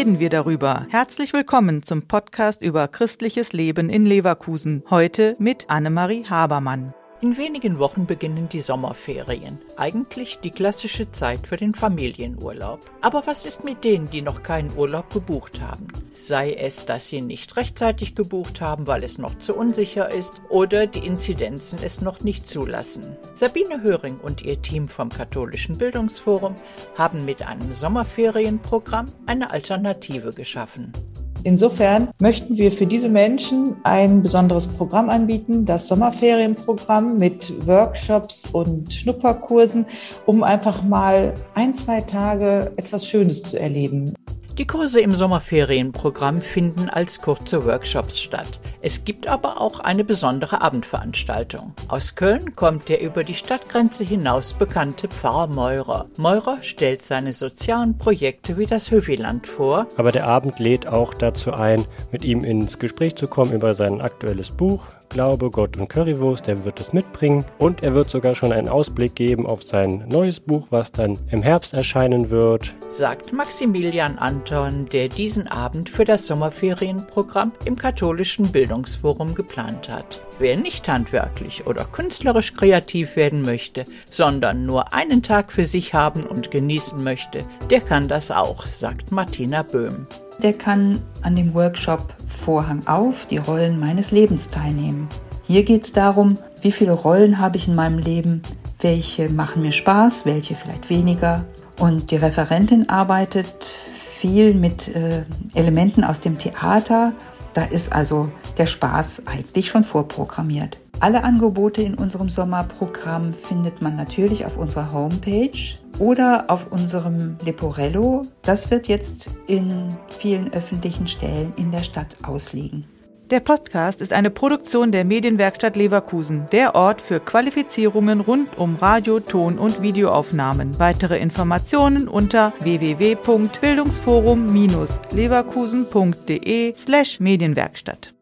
wir darüber. Herzlich willkommen zum Podcast über christliches Leben in Leverkusen. Heute mit Annemarie Habermann. In wenigen Wochen beginnen die Sommerferien. Eigentlich die klassische Zeit für den Familienurlaub. Aber was ist mit denen, die noch keinen Urlaub gebucht haben? Sei es, dass sie nicht rechtzeitig gebucht haben, weil es noch zu unsicher ist, oder die Inzidenzen es noch nicht zulassen. Sabine Höring und ihr Team vom Katholischen Bildungsforum haben mit einem Sommerferienprogramm eine Alternative geschaffen. Insofern möchten wir für diese Menschen ein besonderes Programm anbieten, das Sommerferienprogramm mit Workshops und Schnupperkursen, um einfach mal ein, zwei Tage etwas Schönes zu erleben. Die Kurse im Sommerferienprogramm finden als kurze Workshops statt. Es gibt aber auch eine besondere Abendveranstaltung. Aus Köln kommt der über die Stadtgrenze hinaus bekannte Pfarrer Meurer. Meurer stellt seine sozialen Projekte wie das Höviland vor. Aber der Abend lädt auch dazu ein, mit ihm ins Gespräch zu kommen über sein aktuelles Buch, Glaube, Gott und Currywurst, der wird es mitbringen und er wird sogar schon einen Ausblick geben auf sein neues Buch, was dann im Herbst erscheinen wird. Sagt Maximilian Anton, der diesen Abend für das Sommerferienprogramm im katholischen Bildungsforum geplant hat. Wer nicht handwerklich oder künstlerisch kreativ werden möchte, sondern nur einen Tag für sich haben und genießen möchte, der kann das auch, sagt Martina Böhm der kann an dem Workshop Vorhang auf, die Rollen meines Lebens teilnehmen. Hier geht es darum, wie viele Rollen habe ich in meinem Leben, welche machen mir Spaß, welche vielleicht weniger. Und die Referentin arbeitet viel mit äh, Elementen aus dem Theater. Da ist also der Spaß eigentlich schon vorprogrammiert. Alle Angebote in unserem Sommerprogramm findet man natürlich auf unserer Homepage oder auf unserem Leporello. Das wird jetzt in vielen öffentlichen Stellen in der Stadt ausliegen. Der Podcast ist eine Produktion der Medienwerkstatt Leverkusen, der Ort für Qualifizierungen rund um Radio, Ton und Videoaufnahmen. Weitere Informationen unter www.bildungsforum-leverkusen.de slash Medienwerkstatt.